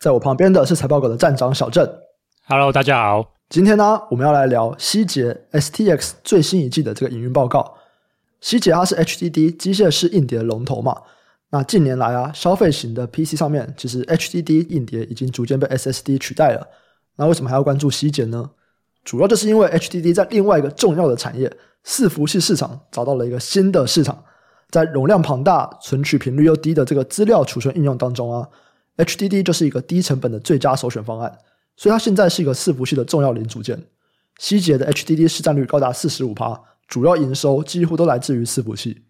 在我旁边的是财报狗的站长小郑。Hello，大家好。今天呢，我们要来聊希捷 STX 最新一季的这个营运报告。希捷它是 HDD 机械式硬碟的龙头嘛。那近年来啊，消费型的 PC 上面，其实 HDD 硬碟已经逐渐被 SSD 取代了。那为什么还要关注希捷呢？主要就是因为 HDD 在另外一个重要的产业伺服器市场找到了一个新的市场，在容量庞大、存取频率又低的这个资料储存应用当中啊。HDD 就是一个低成本的最佳首选方案，所以它现在是一个伺服器的重要零组件。希捷的 HDD 市占率高达四十五趴，主要营收几乎都来自于伺服器。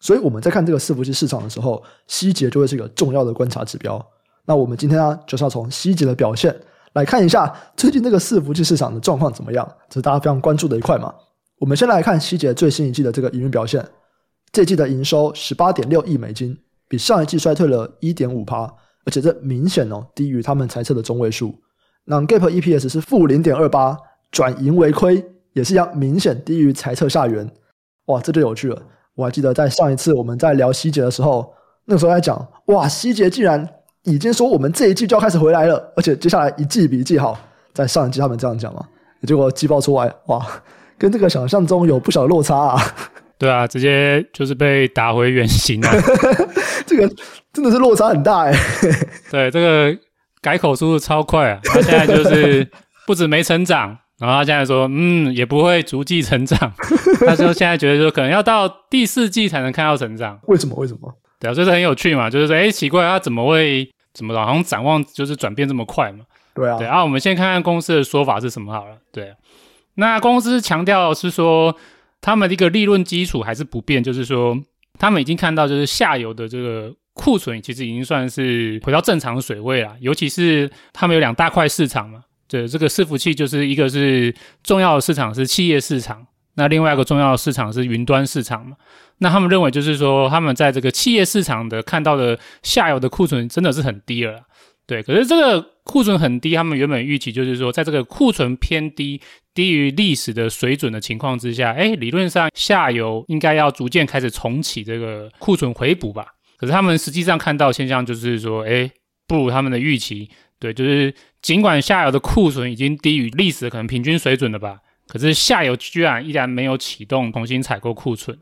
所以我们在看这个伺服器市场的时候，希捷就会是一个重要的观察指标。那我们今天呢，就是要从希捷的表现来看一下最近这个伺服器市场的状况怎么样，这是大家非常关注的一块嘛。我们先来看希捷最新一季的这个营运表现，这季的营收十八点六亿美金，比上一季衰退了一点五趴。而且这明显哦低于他们猜测的中位数，那 Gap EPS 是负零点二八，转盈为亏，也是一样明显低于猜测下缘。哇，这就有趣了。我还记得在上一次我们在聊希捷的时候，那个时候在讲，哇，希捷竟然已经说我们这一季就要开始回来了，而且接下来一季比一季好。在上一季他们这样讲嘛，结果季报出来，哇，跟这个想象中有不小的落差啊。对啊，直接就是被打回原形了。这个真的是落差很大哎。对，这个改口速度超快啊！他现在就是不止没成长，然后他现在说，嗯，也不会逐季成长。他说现在觉得说，可能要到第四季才能看到成长。为什么？为什么？对啊，这是很有趣嘛，就是说，哎，奇怪，他怎么会怎么好像展望就是转变这么快嘛？对啊。对啊，我们先看看公司的说法是什么好了。对，那公司强调是说。他们的一个利润基础还是不变，就是说，他们已经看到，就是下游的这个库存其实已经算是回到正常水位了。尤其是他们有两大块市场嘛，对，这个伺服器就是一个是重要的市场是企业市场，那另外一个重要的市场是云端市场嘛。那他们认为就是说，他们在这个企业市场的看到的下游的库存真的是很低了。对，可是这个库存很低，他们原本预期就是说，在这个库存偏低、低于历史的水准的情况之下，哎，理论上下游应该要逐渐开始重启这个库存回补吧。可是他们实际上看到现象就是说，哎，不如他们的预期。对，就是尽管下游的库存已经低于历史的可能平均水准了吧，可是下游居然依然没有启动重新采购库存。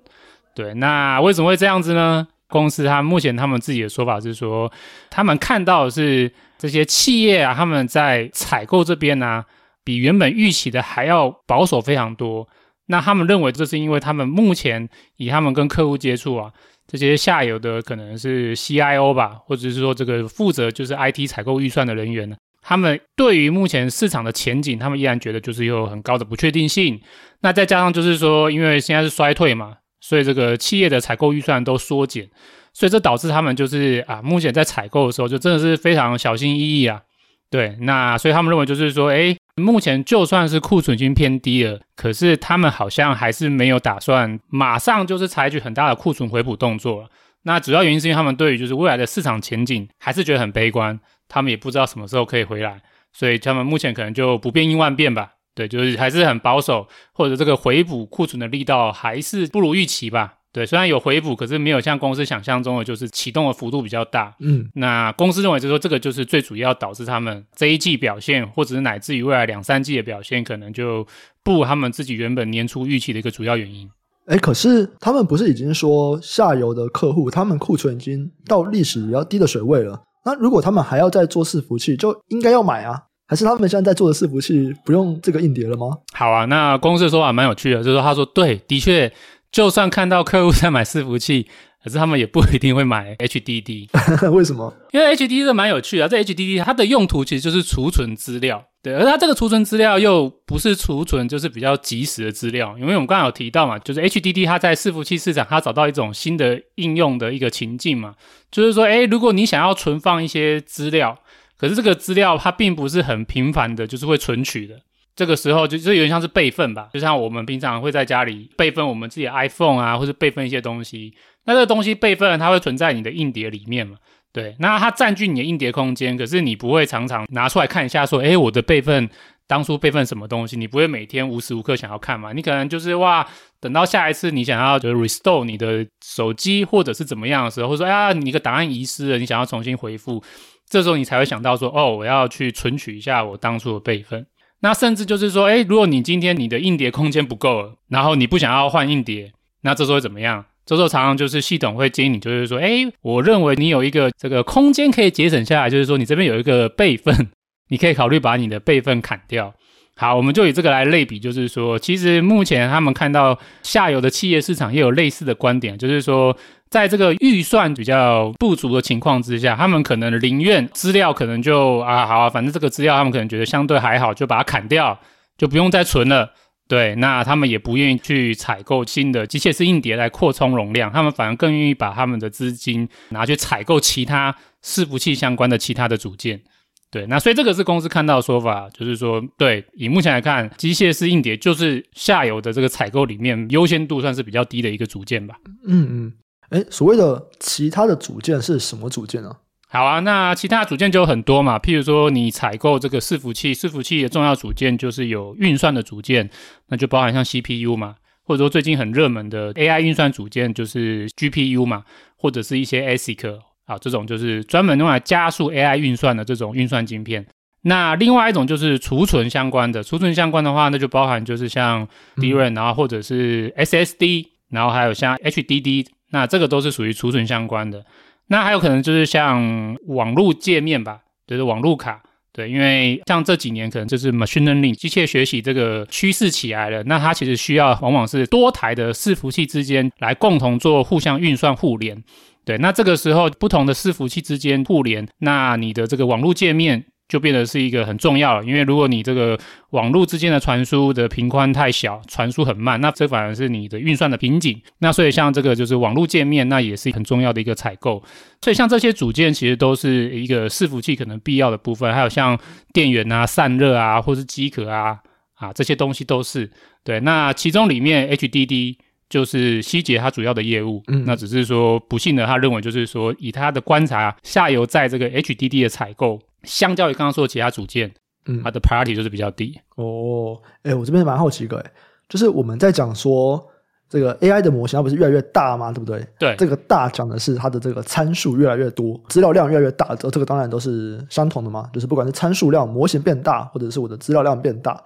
对，那为什么会这样子呢？公司他目前他们自己的说法是说，他们看到的是这些企业啊，他们在采购这边呢、比原本预期的还要保守非常多。那他们认为这是因为他们目前以他们跟客户接触啊，这些下游的可能是 CIO 吧，或者是说这个负责就是 IT 采购预算的人员呢，他们对于目前市场的前景，他们依然觉得就是有很高的不确定性。那再加上就是说，因为现在是衰退嘛。所以这个企业的采购预算都缩减，所以这导致他们就是啊，目前在采购的时候就真的是非常小心翼翼啊。对，那所以他们认为就是说，诶，目前就算是库存已经偏低了，可是他们好像还是没有打算马上就是采取很大的库存回补动作。那主要原因是因为他们对于就是未来的市场前景还是觉得很悲观，他们也不知道什么时候可以回来，所以他们目前可能就不变应万变吧。对，就是还是很保守，或者这个回补库存的力道还是不如预期吧。对，虽然有回补，可是没有像公司想象中的，就是启动的幅度比较大。嗯，那公司认为就是说，这个就是最主要导致他们这一季表现，或者是乃至于未来两三季的表现，可能就不如他们自己原本年初预期的一个主要原因。哎，可是他们不是已经说下游的客户，他们库存已经到历史比较低的水位了？那如果他们还要再做伺服器，就应该要买啊。还是他们现在在做的伺服器不用这个硬碟了吗？好啊，那公司的说法蛮有趣的，就是说他说对，的确，就算看到客户在买伺服器。可是他们也不一定会买 HDD，为什么？因为 HDD 是蛮有趣的，这 HDD 它的用途其实就是储存资料，对，而它这个储存资料又不是储存，就是比较及时的资料。因为我们刚刚有提到嘛，就是 HDD 它在伺服器市场，它找到一种新的应用的一个情境嘛，就是说，诶，如果你想要存放一些资料，可是这个资料它并不是很频繁的，就是会存取的。这个时候就就有点像是备份吧，就像我们平常会在家里备份我们自己的 iPhone 啊，或者备份一些东西。那这个东西备份，它会存在你的硬碟里面嘛？对，那它占据你的硬碟空间，可是你不会常常拿出来看一下，说，诶，我的备份当初备份什么东西？你不会每天无时无刻想要看嘛？你可能就是哇，等到下一次你想要就 restore 你的手机或者是怎么样的时候，或者说，哎呀，你个档案遗失了，你想要重新回复，这时候你才会想到说，哦，我要去存取一下我当初的备份。那甚至就是说，哎，如果你今天你的硬碟空间不够了，然后你不想要换硬碟，那这时候会怎么样？这时候常常就是系统会建议你，就是说，哎，我认为你有一个这个空间可以节省下来，就是说你这边有一个备份，你可以考虑把你的备份砍掉。好，我们就以这个来类比，就是说，其实目前他们看到下游的企业市场也有类似的观点，就是说。在这个预算比较不足的情况之下，他们可能宁愿资料可能就啊好啊，反正这个资料他们可能觉得相对还好，就把它砍掉，就不用再存了。对，那他们也不愿意去采购新的机械式硬碟来扩充容量，他们反而更愿意把他们的资金拿去采购其他伺服器相关的其他的组件。对，那所以这个是公司看到的说法，就是说，对，以目前来看，机械式硬碟就是下游的这个采购里面优先度算是比较低的一个组件吧。嗯嗯。哎，所谓的其他的组件是什么组件呢？好啊，那其他组件就有很多嘛。譬如说，你采购这个伺服器，伺服器的重要组件就是有运算的组件，那就包含像 CPU 嘛，或者说最近很热门的 AI 运算组件就是 GPU 嘛，或者是一些 ASIC 啊，这种就是专门用来加速 AI 运算的这种运算晶片。那另外一种就是储存相关的，储存相关的话，那就包含就是像 DRAM，然后或者是 SSD，然后还有像 HDD。那这个都是属于储存相关的，那还有可能就是像网络界面吧，就是网络卡，对，因为像这几年可能就是 machine learning 机械学习这个趋势起来了，那它其实需要往往是多台的伺服器之间来共同做互相运算互联，对，那这个时候不同的伺服器之间互联，那你的这个网络界面。就变得是一个很重要了，因为如果你这个网络之间的传输的频宽太小，传输很慢，那这反而是你的运算的瓶颈。那所以像这个就是网络界面，那也是很重要的一个采购。所以像这些组件其实都是一个伺服器可能必要的部分，还有像电源啊、散热啊，或是机壳啊啊这些东西都是对。那其中里面 HDD 就是希捷它主要的业务，嗯，那只是说不幸的他认为就是说以他的观察，下游在这个 HDD 的采购。相较于刚刚说的其他组件，嗯，它的 priority 就是比较低。哦，哎，我这边蛮好奇一个，哎，就是我们在讲说这个 AI 的模型，它不是越来越大吗？对不对？对，这个大讲的是它的这个参数越来越多，资料量越来越大，这这个当然都是相同的嘛。就是不管是参数量模型变大，或者是我的资料量变大，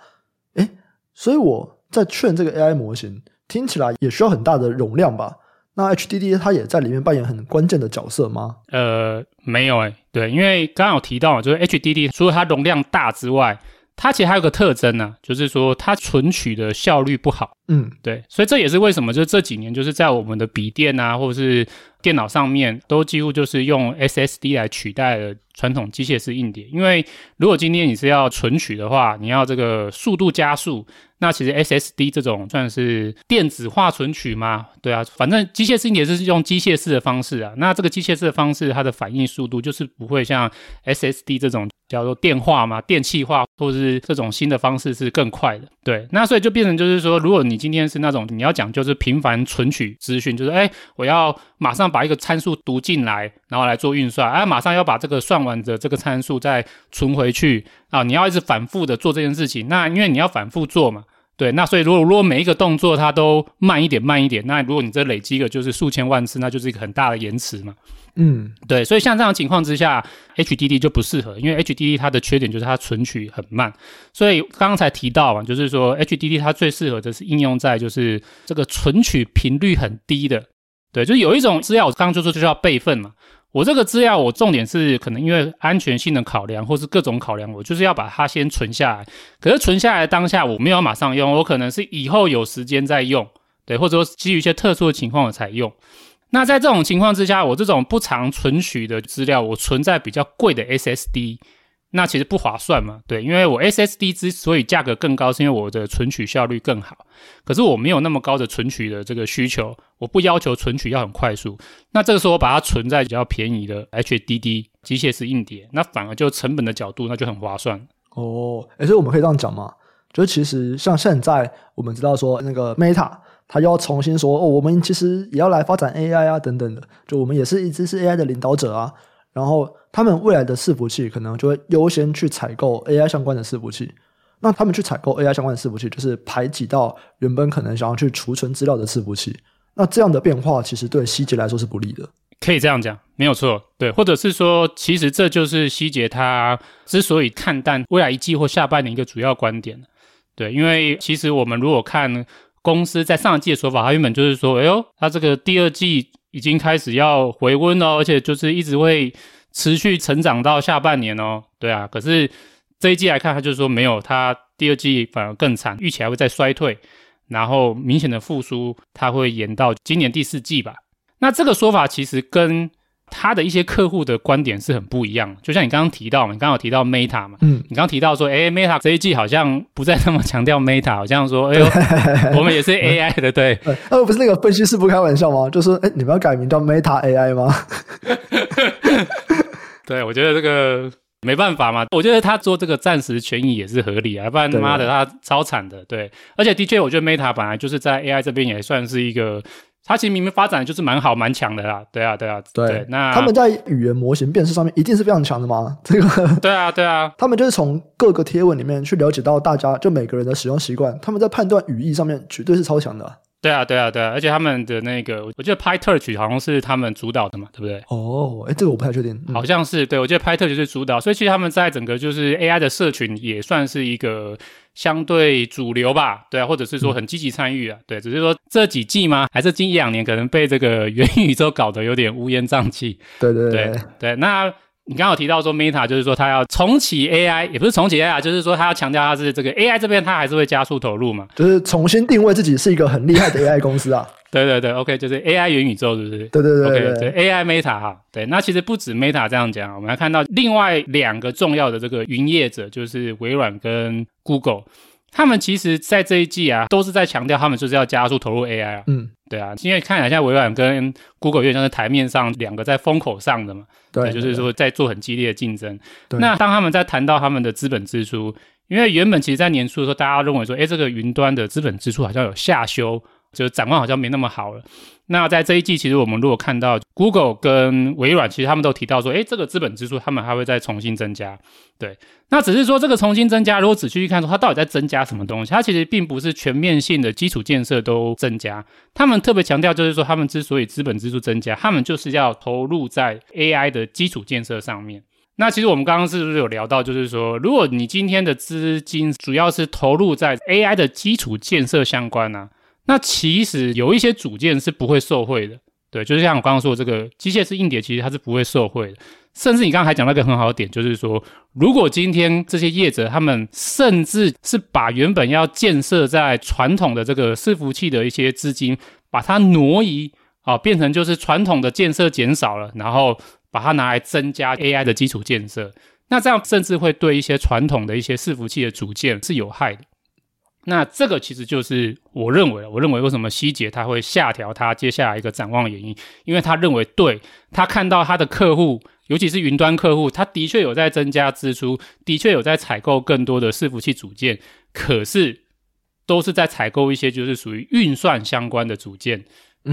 哎，所以我在劝这个 AI 模型，听起来也需要很大的容量吧？那 HDD 它也在里面扮演很关键的角色吗？呃，没有诶、欸，对，因为刚刚有提到，就是 HDD 除了它容量大之外，它其实还有个特征呢、啊，就是说它存取的效率不好。嗯，对，所以这也是为什么，就这几年就是在我们的笔电啊，或者是电脑上面，都几乎就是用 SSD 来取代了传统机械式硬碟。因为如果今天你是要存取的话，你要这个速度加速。那其实 SSD 这种算是电子化存取吗？对啊，反正机械式硬碟是用机械式的方式啊。那这个机械式的方式，它的反应速度就是不会像 SSD 这种叫做电化嘛、电气化，或是这种新的方式是更快的。对，那所以就变成就是说，如果你今天是那种你要讲就是频繁存取资讯，就是哎，我要马上把一个参数读进来，然后来做运算，啊，马上要把这个算完的这个参数再存回去啊，你要一直反复的做这件事情。那因为你要反复做嘛。对，那所以如果如果每一个动作它都慢一点慢一点，那如果你这累积个就是数千万次，那就是一个很大的延迟嘛。嗯，对，所以像这样的情况之下，HDD 就不适合，因为 HDD 它的缺点就是它存取很慢。所以刚刚才提到嘛，就是说 HDD 它最适合的是应用在就是这个存取频率很低的。对，就是有一种资料，我刚刚就说就是要备份嘛。我这个资料，我重点是可能因为安全性的考量，或是各种考量，我就是要把它先存下来。可是存下来的当下，我没有马上用，我可能是以后有时间再用，对，或者说基于一些特殊的情况我才用。那在这种情况之下，我这种不常存取的资料，我存在比较贵的 SSD。那其实不划算嘛，对，因为我 SSD 之所以价格更高，是因为我的存取效率更好。可是我没有那么高的存取的这个需求，我不要求存取要很快速。那这个时候我把它存在比较便宜的 HDD 机械式硬碟，那反而就成本的角度，那就很划算。哦，诶，所以我们可以这样讲嘛，就是其实像现在我们知道说那个 Meta，它又要重新说哦，我们其实也要来发展 AI 啊等等的，就我们也是一直是 AI 的领导者啊。然后他们未来的伺服器可能就会优先去采购 AI 相关的伺服器。那他们去采购 AI 相关的伺服器，就是排挤到原本可能想要去储存资料的伺服器。那这样的变化其实对希捷来说是不利的。可以这样讲，没有错。对，或者是说，其实这就是希捷他之所以看淡未来一季或下半年一个主要观点。对，因为其实我们如果看公司在上一季的说法，它原本就是说，哎呦，它这个第二季。已经开始要回温了，而且就是一直会持续成长到下半年哦。对啊，可是这一季来看，他就是说没有，他第二季反而更惨，预期还会再衰退，然后明显的复苏，它会延到今年第四季吧。那这个说法其实跟他的一些客户的观点是很不一样，就像你刚刚提到嘛，你刚刚有提到 Meta 嘛，嗯，你刚刚提到说，诶，Meta 这一季好像不再那么强调 Meta，好像说，哎呦，我们也是 AI 的，对，呃，不是那个分析师不开玩笑吗？就是，诶，你们要改名叫 Meta AI 吗？对，我觉得这个没办法嘛，我觉得他做这个暂时权益也是合理啊，不然他妈的他超惨的，对，而且的确，我觉得 Meta 本来就是在 AI 这边也算是一个。它其实明明发展就是蛮好蛮强的啦，对啊对啊，对，对，那他们在语言模型辨识上面一定是非常强的嘛？这个对啊对啊，他们就是从各个贴文里面去了解到大家就每个人的使用习惯，他们在判断语义上面绝对是超强的啊。对啊对啊对啊，而且他们的那个，我记得 PyTorch 好像是他们主导的嘛，对不对？哦，哎，这个我不太确定，好像是对，我记得 PyTorch 是主导，所以其实他们在整个就是 AI 的社群也算是一个。相对主流吧，对啊，或者是说很积极参与啊，对，只是说这几季吗？还是近一两年可能被这个 元宇宙搞得有点乌烟瘴气？对对对对对。那你刚刚有提到说 Meta 就是说它要重启 AI，也不是重启 AI，就是说它要强调它是这个 AI 这边它还是会加速投入嘛，就是重新定位自己是一个很厉害的 AI 公司啊。对对对，OK，就是 AI 元宇宙，是不是？对对对对，OK，对 AI Meta 哈，对，那其实不止 Meta 这样讲，我们来看到另外两个重要的这个云业者，就是微软跟 Google。他们其实，在这一季啊，都是在强调他们就是要加速投入 AI 啊。嗯，对啊，因为看起来像微软跟 Google 有点像是台面上两个在风口上的嘛。对，对，就是说在做很激烈的竞争。对。那当他们在谈到他们的资本支出，因为原本其实，在年初的时候，大家认为说，哎，这个云端的资本支出好像有下修。就是展望好像没那么好了。那在这一季，其实我们如果看到 Google 跟微软，其实他们都提到说，诶，这个资本支出他们还会再重新增加。对，那只是说这个重新增加，如果仔细去看说，它到底在增加什么东西？它其实并不是全面性的基础建设都增加。他们特别强调就是说，他们之所以资本支出增加，他们就是要投入在 AI 的基础建设上面。那其实我们刚刚是不是有聊到，就是说，如果你今天的资金主要是投入在 AI 的基础建设相关呢、那其实有一些组件是不会受贿的，对，就是像我刚刚说的这个机械式硬碟，其实它是不会受贿的。甚至你刚刚还讲到一个很好的点，就是说，如果今天这些业者他们甚至是把原本要建设在传统的这个伺服器的一些资金，把它挪移啊，变成就是传统的建设减少了，然后把它拿来增加 AI 的基础建设，那这样甚至会对一些传统的一些伺服器的组件是有害的。那这个其实就是我认为，我认为为什么希捷他会下调他接下来一个展望的原因，因为他认为对他看到他的客户，尤其是云端客户，他的确有在增加支出，的确有在采购更多的伺服器组件，可是都是在采购一些就是属于运算相关的组件，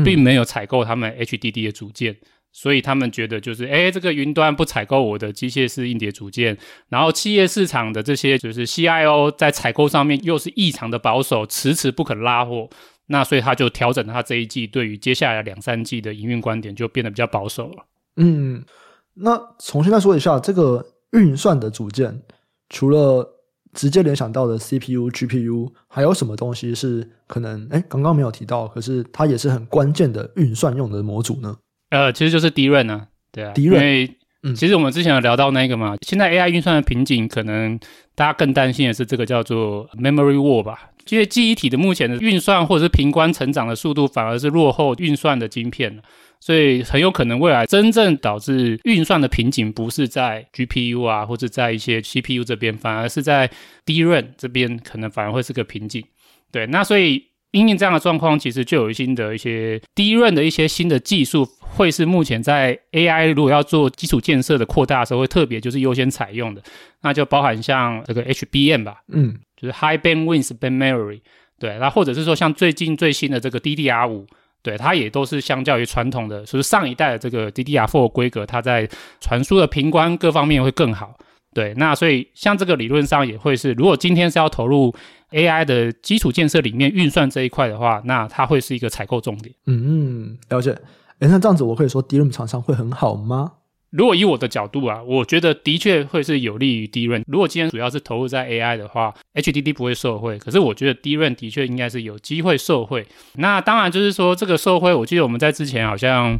并没有采购他们 HDD 的组件。所以他们觉得就是，诶，这个云端不采购我的机械式硬碟组件，然后企业市场的这些就是 CIO 在采购上面又是异常的保守，迟迟不肯拉货，那所以他就调整他这一季对于接下来两三季的营运观点就变得比较保守了。嗯，那重新再说一下这个运算的组件，除了直接联想到的 CPU、GPU，还有什么东西是可能，诶，刚刚没有提到，可是它也是很关键的运算用的模组呢？呃，其实就是 DRAM 呢，对啊，因为嗯其实我们之前有聊到那个嘛，现在 AI 运算的瓶颈，可能大家更担心的是这个叫做 memory war 吧。因为记忆体的目前的运算或者是频宽成长的速度，反而是落后运算的晶片，所以很有可能未来真正导致运算的瓶颈，不是在 GPU 啊，或者在一些 CPU 这边，反而是在 DRAM 这边，可能反而会是个瓶颈。对，那所以因应这样的状况，其实就有新的一些 DRAM 的一些新的技术，会是目前在 AI 如果要做基础建设的扩大的时候，会特别就是优先采用的，那就包含像这个 HBM 吧，嗯。就是 High Bandwidth Memory，对，那或者是说像最近最新的这个 DDR 五，对，它也都是相较于传统的，就是上一代的这个 DDR four 规格，它在传输的频宽各方面会更好，对，那所以像这个理论上也会是，如果今天是要投入 AI 的基础建设里面运算这一块的话，那它会是一个采购重点。嗯，了解。诶，那这样子我可以说 DRAM 厂商会很好吗？如果以我的角度啊，我觉得的确会是有利于 DRAM。如果今天主要是投入在 AI 的话，HDD 不会受惠。可是我觉得 DRAM 的确应该是有机会受惠。那当然就是说这个受惠，我记得我们在之前好像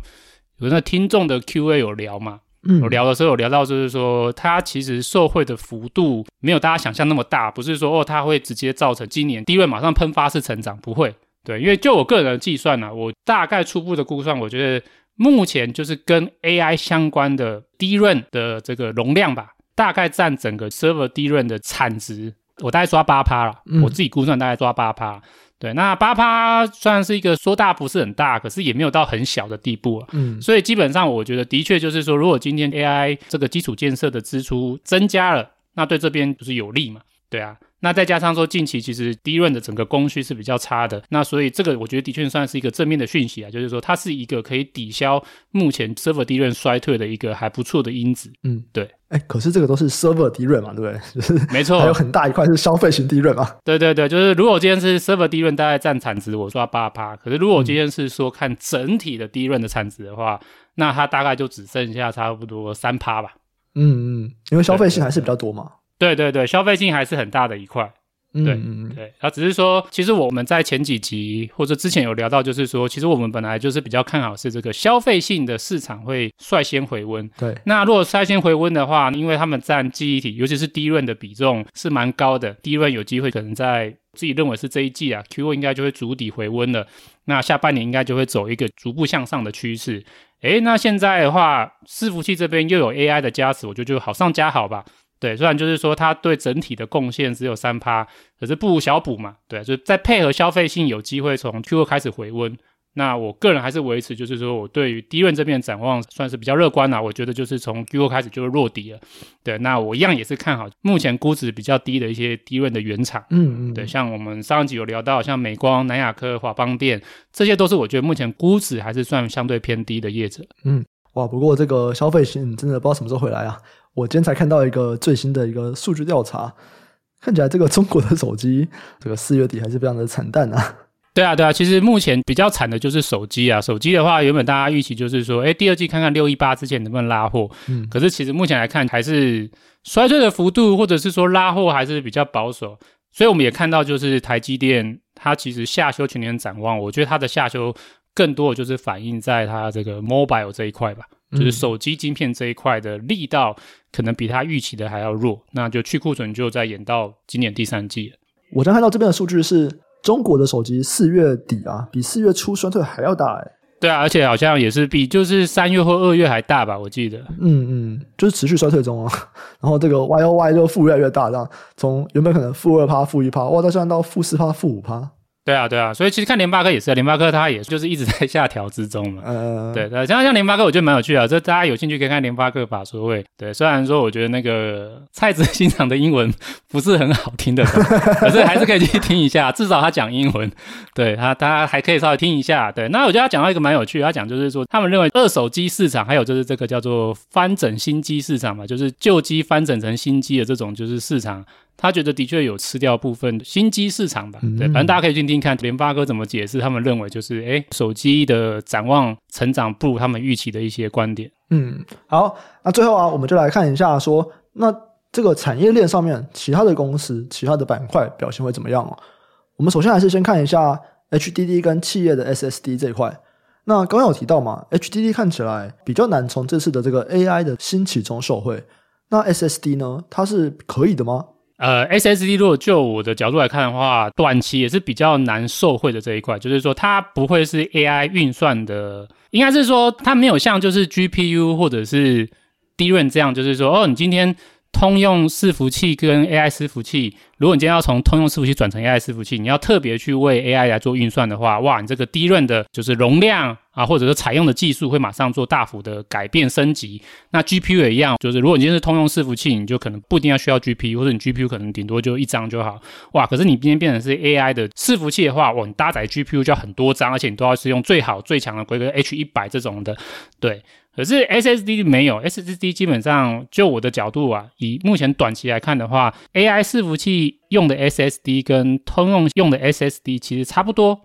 有那听众的 QA 有聊嘛，嗯，有聊的时候有聊到就是说它其实受惠的幅度没有大家想象那么大，不是说哦它会直接造成今年 DRAM 马上喷发式成长，不会。对，因为就我个人的计算呢、啊，我大概初步的估算，我觉得。目前就是跟 AI 相关的 DRAM 的这个容量吧，大概占整个 server DRAM 的产值，我大概抓八趴了。嗯、我自己估算大概抓八趴。对，那八趴算是一个说大不是很大，可是也没有到很小的地步啊。嗯，所以基本上我觉得的确就是说，如果今天 AI 这个基础建设的支出增加了，那对这边不是有利嘛。对啊。那再加上说，近期其实 DRAM 的整个供需是比较差的，那所以这个我觉得的确算是一个正面的讯息啊，就是说它是一个可以抵消目前 server DRAM 衰退的一个还不错的因子。嗯，对。哎，可是这个都是 server DRAM 嘛，对不对？就是没错，还有很大一块是消费型 DRAM 嘛。对对对，就是如果今天是 server DRAM 大概占产值，我说八趴，可是如果今天是说看整体的 DRAM 的产值的话，那它大概就只剩下差不多三趴吧。嗯嗯，因为消费性还是比较多嘛。对对对，消费性还是很大的一块。对嗯对，他只是说，其实我们在前几集或者之前有聊到，就是说，其实我们本来就是比较看好是这个消费性的市场会率先回温。对，那如果率先回温的话，因为他们占记忆体，尤其是 DRAM 的比重是蛮高的，DRAM 有机会可能在自己认为是这一季啊，Q2 应该就会筑底回温了。那下半年应该就会走一个逐步向上的趋势。诶，那现在的话，伺服器这边又有 AI 的加持，我觉得就好上加好吧。对，虽然就是说它对整体的贡献只有三趴，可是不无小补嘛。对，就再配合消费性有机会从 Q2 开始回温，那我个人还是维持，就是说我对于 DRAM 这边展望算是比较乐观啦。我觉得就是从 Q2 开始就是落底了。对，那我一样也是看好目前估值比较低的一些 DRAM 的原厂。嗯嗯。对，像我们上一集有聊到，像美光、南亚科、华邦电，这些都是我觉得目前估值还是算相对偏低的业者。嗯，哇，不过这个消费性真的不知道什么时候回来啊。我今天才看到一个最新的一个数据调查，看起来这个中国的手机 这个四月底还是非常的惨淡啊。对啊，对啊，其实目前比较惨的就是手机啊。手机的话，原本大家预期就是说，哎，第二季看看六一八之前能不能拉货。嗯，可是其实目前来看，还是衰退的幅度，或者是说拉货还是比较保守。所以我们也看到，就是台积电它其实下修全年展望，我觉得它的下修更多的就是反映在它这个 mobile 这一块吧。就是手机晶片这一块的力道，可能比他预期的还要弱，那就去库存就再延到今年第三季了。我刚看到这边的数据是，中国的手机四月底啊，比四月初衰退还要大哎。对啊，而且好像也是比就是三月或二月还大吧，我记得。嗯嗯，就是持续衰退中啊。然后这个 Y O Y 就负越来越大，这样从原本可能负二趴、负一趴，哇，到现在到负四趴、负五趴。对啊，对啊，所以其实看联发科也是啊，联发科它也就是一直在下调之中嘛。嗯，对对，像像联发科，我觉得蛮有趣的，这大家有兴趣可以看联发科法说会。对，虽然说我觉得那个蔡执行长的英文不是很好听的，可是还是可以去听一下，至少他讲英文，对他大家还可以稍微听一下。对，那我觉得他讲到一个蛮有趣的，他讲就是说他们认为二手机市场还有就是这个叫做翻整新机市场嘛，就是旧机翻整成新机的这种就是市场。他觉得的确有吃掉部分新机市场吧，对，反正大家可以听听看联发科怎么解释。他们认为就是，哎，手机的展望成长不如他们预期的一些观点。嗯，好，那最后啊，我们就来看一下说，那这个产业链上面其他的公司、其他的板块表现会怎么样哦？我们首先还是先看一下 HDD 跟企业的 SSD 这一块。那刚刚有提到嘛，HDD 看起来比较难从这次的这个 AI 的兴起中受惠。那 SSD 呢？它是可以的吗？呃，SSD 如果就我的角度来看的话，短期也是比较难受惠的这一块，就是说它不会是 AI 运算的，应该是说它没有像就是 GPU 或者是 DRAM 这样，就是说哦，你今天。通用伺服器跟 AI 伺服器，如果你今天要从通用伺服器转成 AI 伺服器，你要特别去为 AI 来做运算的话，哇，你这个低润的就是容量啊，或者是采用的技术会马上做大幅的改变升级。那 GPU 也一样，就是如果你今天是通用伺服器，你就可能不一定要需要 GPU，或者你 GPU 可能顶多就一张就好。哇，可是你今天变成是 AI 的伺服器的话，哇，你搭载 GPU 就要很多张，而且你都要是用最好最强的规格 H 一百这种的，对。可是 SSD 没有，SSD 基本上就我的角度啊，以目前短期来看的话，AI 伺服器用的 SSD 跟通用用的 SSD 其实差不多，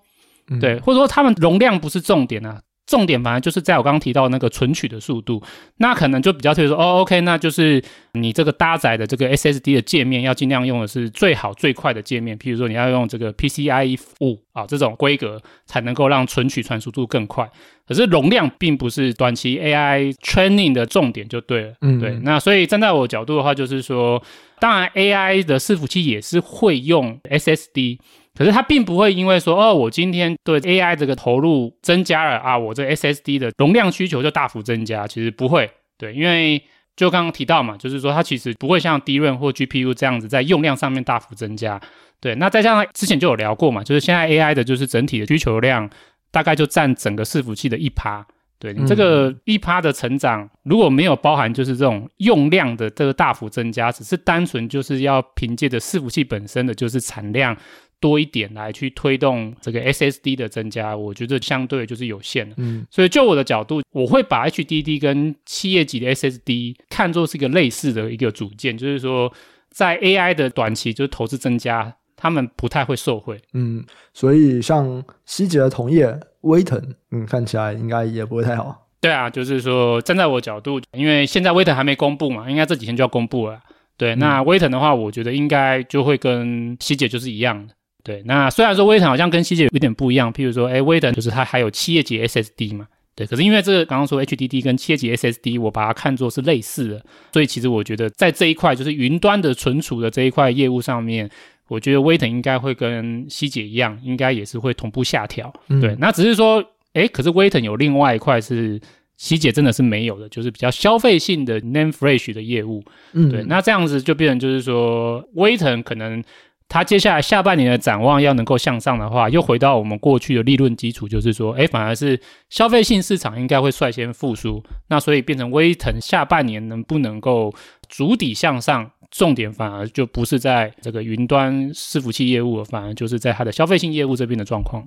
嗯、对，或者说它们容量不是重点啊。重点反而就是在我刚刚提到那个存取的速度，那可能就比较特别说哦，OK，那就是你这个搭载的这个 SSD 的界面要尽量用的是最好最快的界面，譬如说你要用这个 PCIe 五啊这种规格才能够让存取传输速度更快。可是容量并不是短期 AI training 的重点就对了，嗯，对。那所以站在我角度的话，就是说，当然 AI 的伺服器也是会用 SSD。可是它并不会因为说哦，我今天对 AI 这个投入增加了啊，我这 SSD 的容量需求就大幅增加。其实不会，对，因为就刚刚提到嘛，就是说它其实不会像 DRAM 或 GPU 这样子在用量上面大幅增加。对，那再加上之前就有聊过嘛，就是现在 AI 的就是整体的需求量大概就占整个伺服器的一趴。对，你这个一趴的成长，如果没有包含就是这种用量的这个大幅增加，只是单纯就是要凭借着伺服器本身的就是产量。多一点来去推动这个 SSD 的增加，我觉得相对就是有限的。嗯，所以就我的角度，我会把 HDD 跟企业级的 SSD 看作是一个类似的一个组件，就是说在 AI 的短期就是投资增加，他们不太会受惠。嗯，所以像希捷的同业威腾，嗯，看起来应该也不会太好。对啊，就是说站在我的角度，因为现在威腾还没公布嘛，应该这几天就要公布了。对，那威腾的话，我觉得应该就会跟希捷就是一样的。对，那虽然说威腾好像跟希捷有点不一样，譬如说，哎，威腾就是它还有企业级 SSD 嘛，对，可是因为这个刚刚说 HDD 跟企业级 SSD，我把它看作是类似的，所以其实我觉得在这一块就是云端的存储的这一块业务上面，我觉得威腾应该会跟希姐一样，应该也是会同步下调。嗯、对，那只是说，哎，可是威腾有另外一块是希姐真的是没有的，就是比较消费性的 name fresh 的业务。嗯，对，那这样子就变成就是说，威腾可能。它接下来下半年的展望要能够向上的话，又回到我们过去的利润基础，就是说，哎，反而是消费性市场应该会率先复苏。那所以变成威腾下半年能不能够筑底向上，重点反而就不是在这个云端伺服器业务，反而就是在它的消费性业务这边的状况。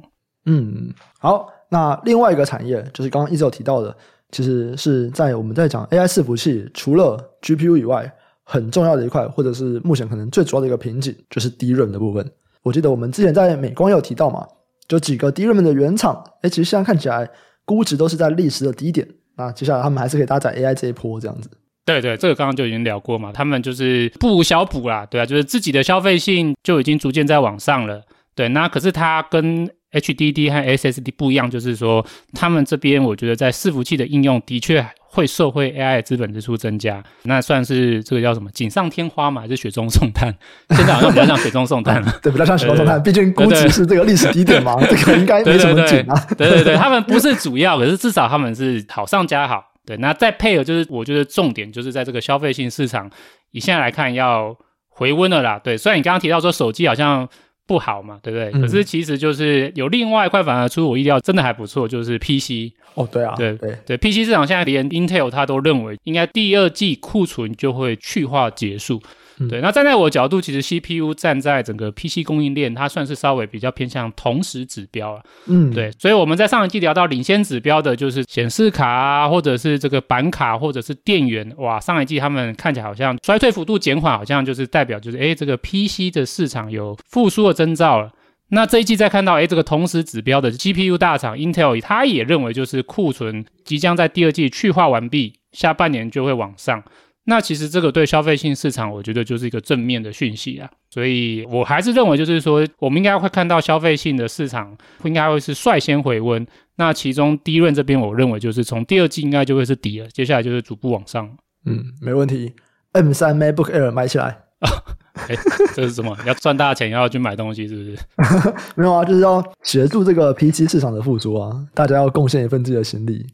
嗯，好，那另外一个产业就是刚刚一直有提到的，其实是在我们在讲 AI 伺服器，除了 GPU 以外。很重要的一块，或者是目前可能最主要的一个瓶颈，就是 DRAM 的部分。我记得我们之前在美光有提到嘛，就几个 DRAM 的原厂，哎，其实现在看起来估值都是在历史的低点。那接下来他们还是可以搭载 AI 这一波这样子。对对，这个刚刚就已经聊过嘛，他们就是不无小补啦，对啊，就是自己的消费性就已经逐渐在往上了。对，那可是它跟 HDD 和 SSD 不一样，就是说他们这边我觉得在伺服器的应用的确。会受惠 AI 的资本支出增加，那算是这个叫什么锦上添花嘛，还是雪中送炭？现在好像比较像雪中送炭了，对，比较像雪中送炭。毕竟估值是这个历史低点嘛，这个应该没什么紧啊。对对对，他们不是主要，可是至少他们是好上加好。对，那再配合就是，我觉得重点就是在这个消费性市场，以现在来看要回温了啦。对，虽然你刚刚提到说手机好像。不好嘛，对不对？嗯、可是其实就是有另外一块反而出乎我意料，真的还不错，就是 PC。哦，对啊，对对对，PC 市场现在连 Intel 它都认为，应该第二季库存就会去化结束。嗯、对，那站在我的角度，其实 CPU 站在整个 PC 供应链，它算是稍微比较偏向同时指标了。嗯，对，所以我们在上一季聊到领先指标的，就是显示卡啊，或者是这个板卡，或者是电源。哇，上一季他们看起来好像衰退幅度减缓，好像就是代表就是哎，这个 PC 的市场有复苏的征兆了。那这一季再看到哎，这个同时指标的 GPU 大厂 Intel，它也认为就是库存即将在第二季去化完毕，下半年就会往上。那其实这个对消费性市场，我觉得就是一个正面的讯息啊。所以我还是认为，就是说，我们应该会看到消费性的市场应该会是率先回温。那其中低润这边，我认为就是从第二季应该就会是底了，接下来就是逐步往上。嗯，没问题。M 三 MacBook Air 买起来。哎，这是什么？要赚大钱要去买东西是不是？没有啊，就是要协助这个 PC 市场的复苏啊！大家要贡献一份自己的心力。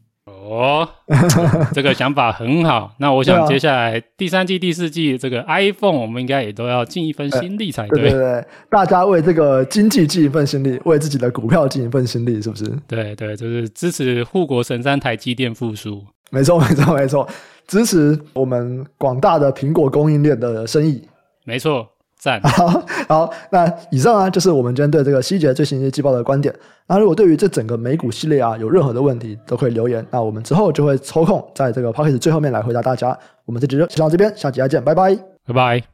哦，这个想法很好。那我想接下来第三季、第四季这个 iPhone，我们应该也都要尽一份心力才对。对对对，大家为这个经济尽一份心力，为自己的股票尽一份心力，是不是？对对，就是支持护国神山台积电复苏。没错没错没错，支持我们广大的苹果供应链的生意。没错，赞。好，好，那以上啊，就是我们今天对这个希捷最新一季报的观点。那如果对于这整个美股系列啊有任何的问题，都可以留言。那我们之后就会抽空在这个 p o c k e t 最后面来回答大家。我们这集就先到这边，下集再见，拜拜，拜拜。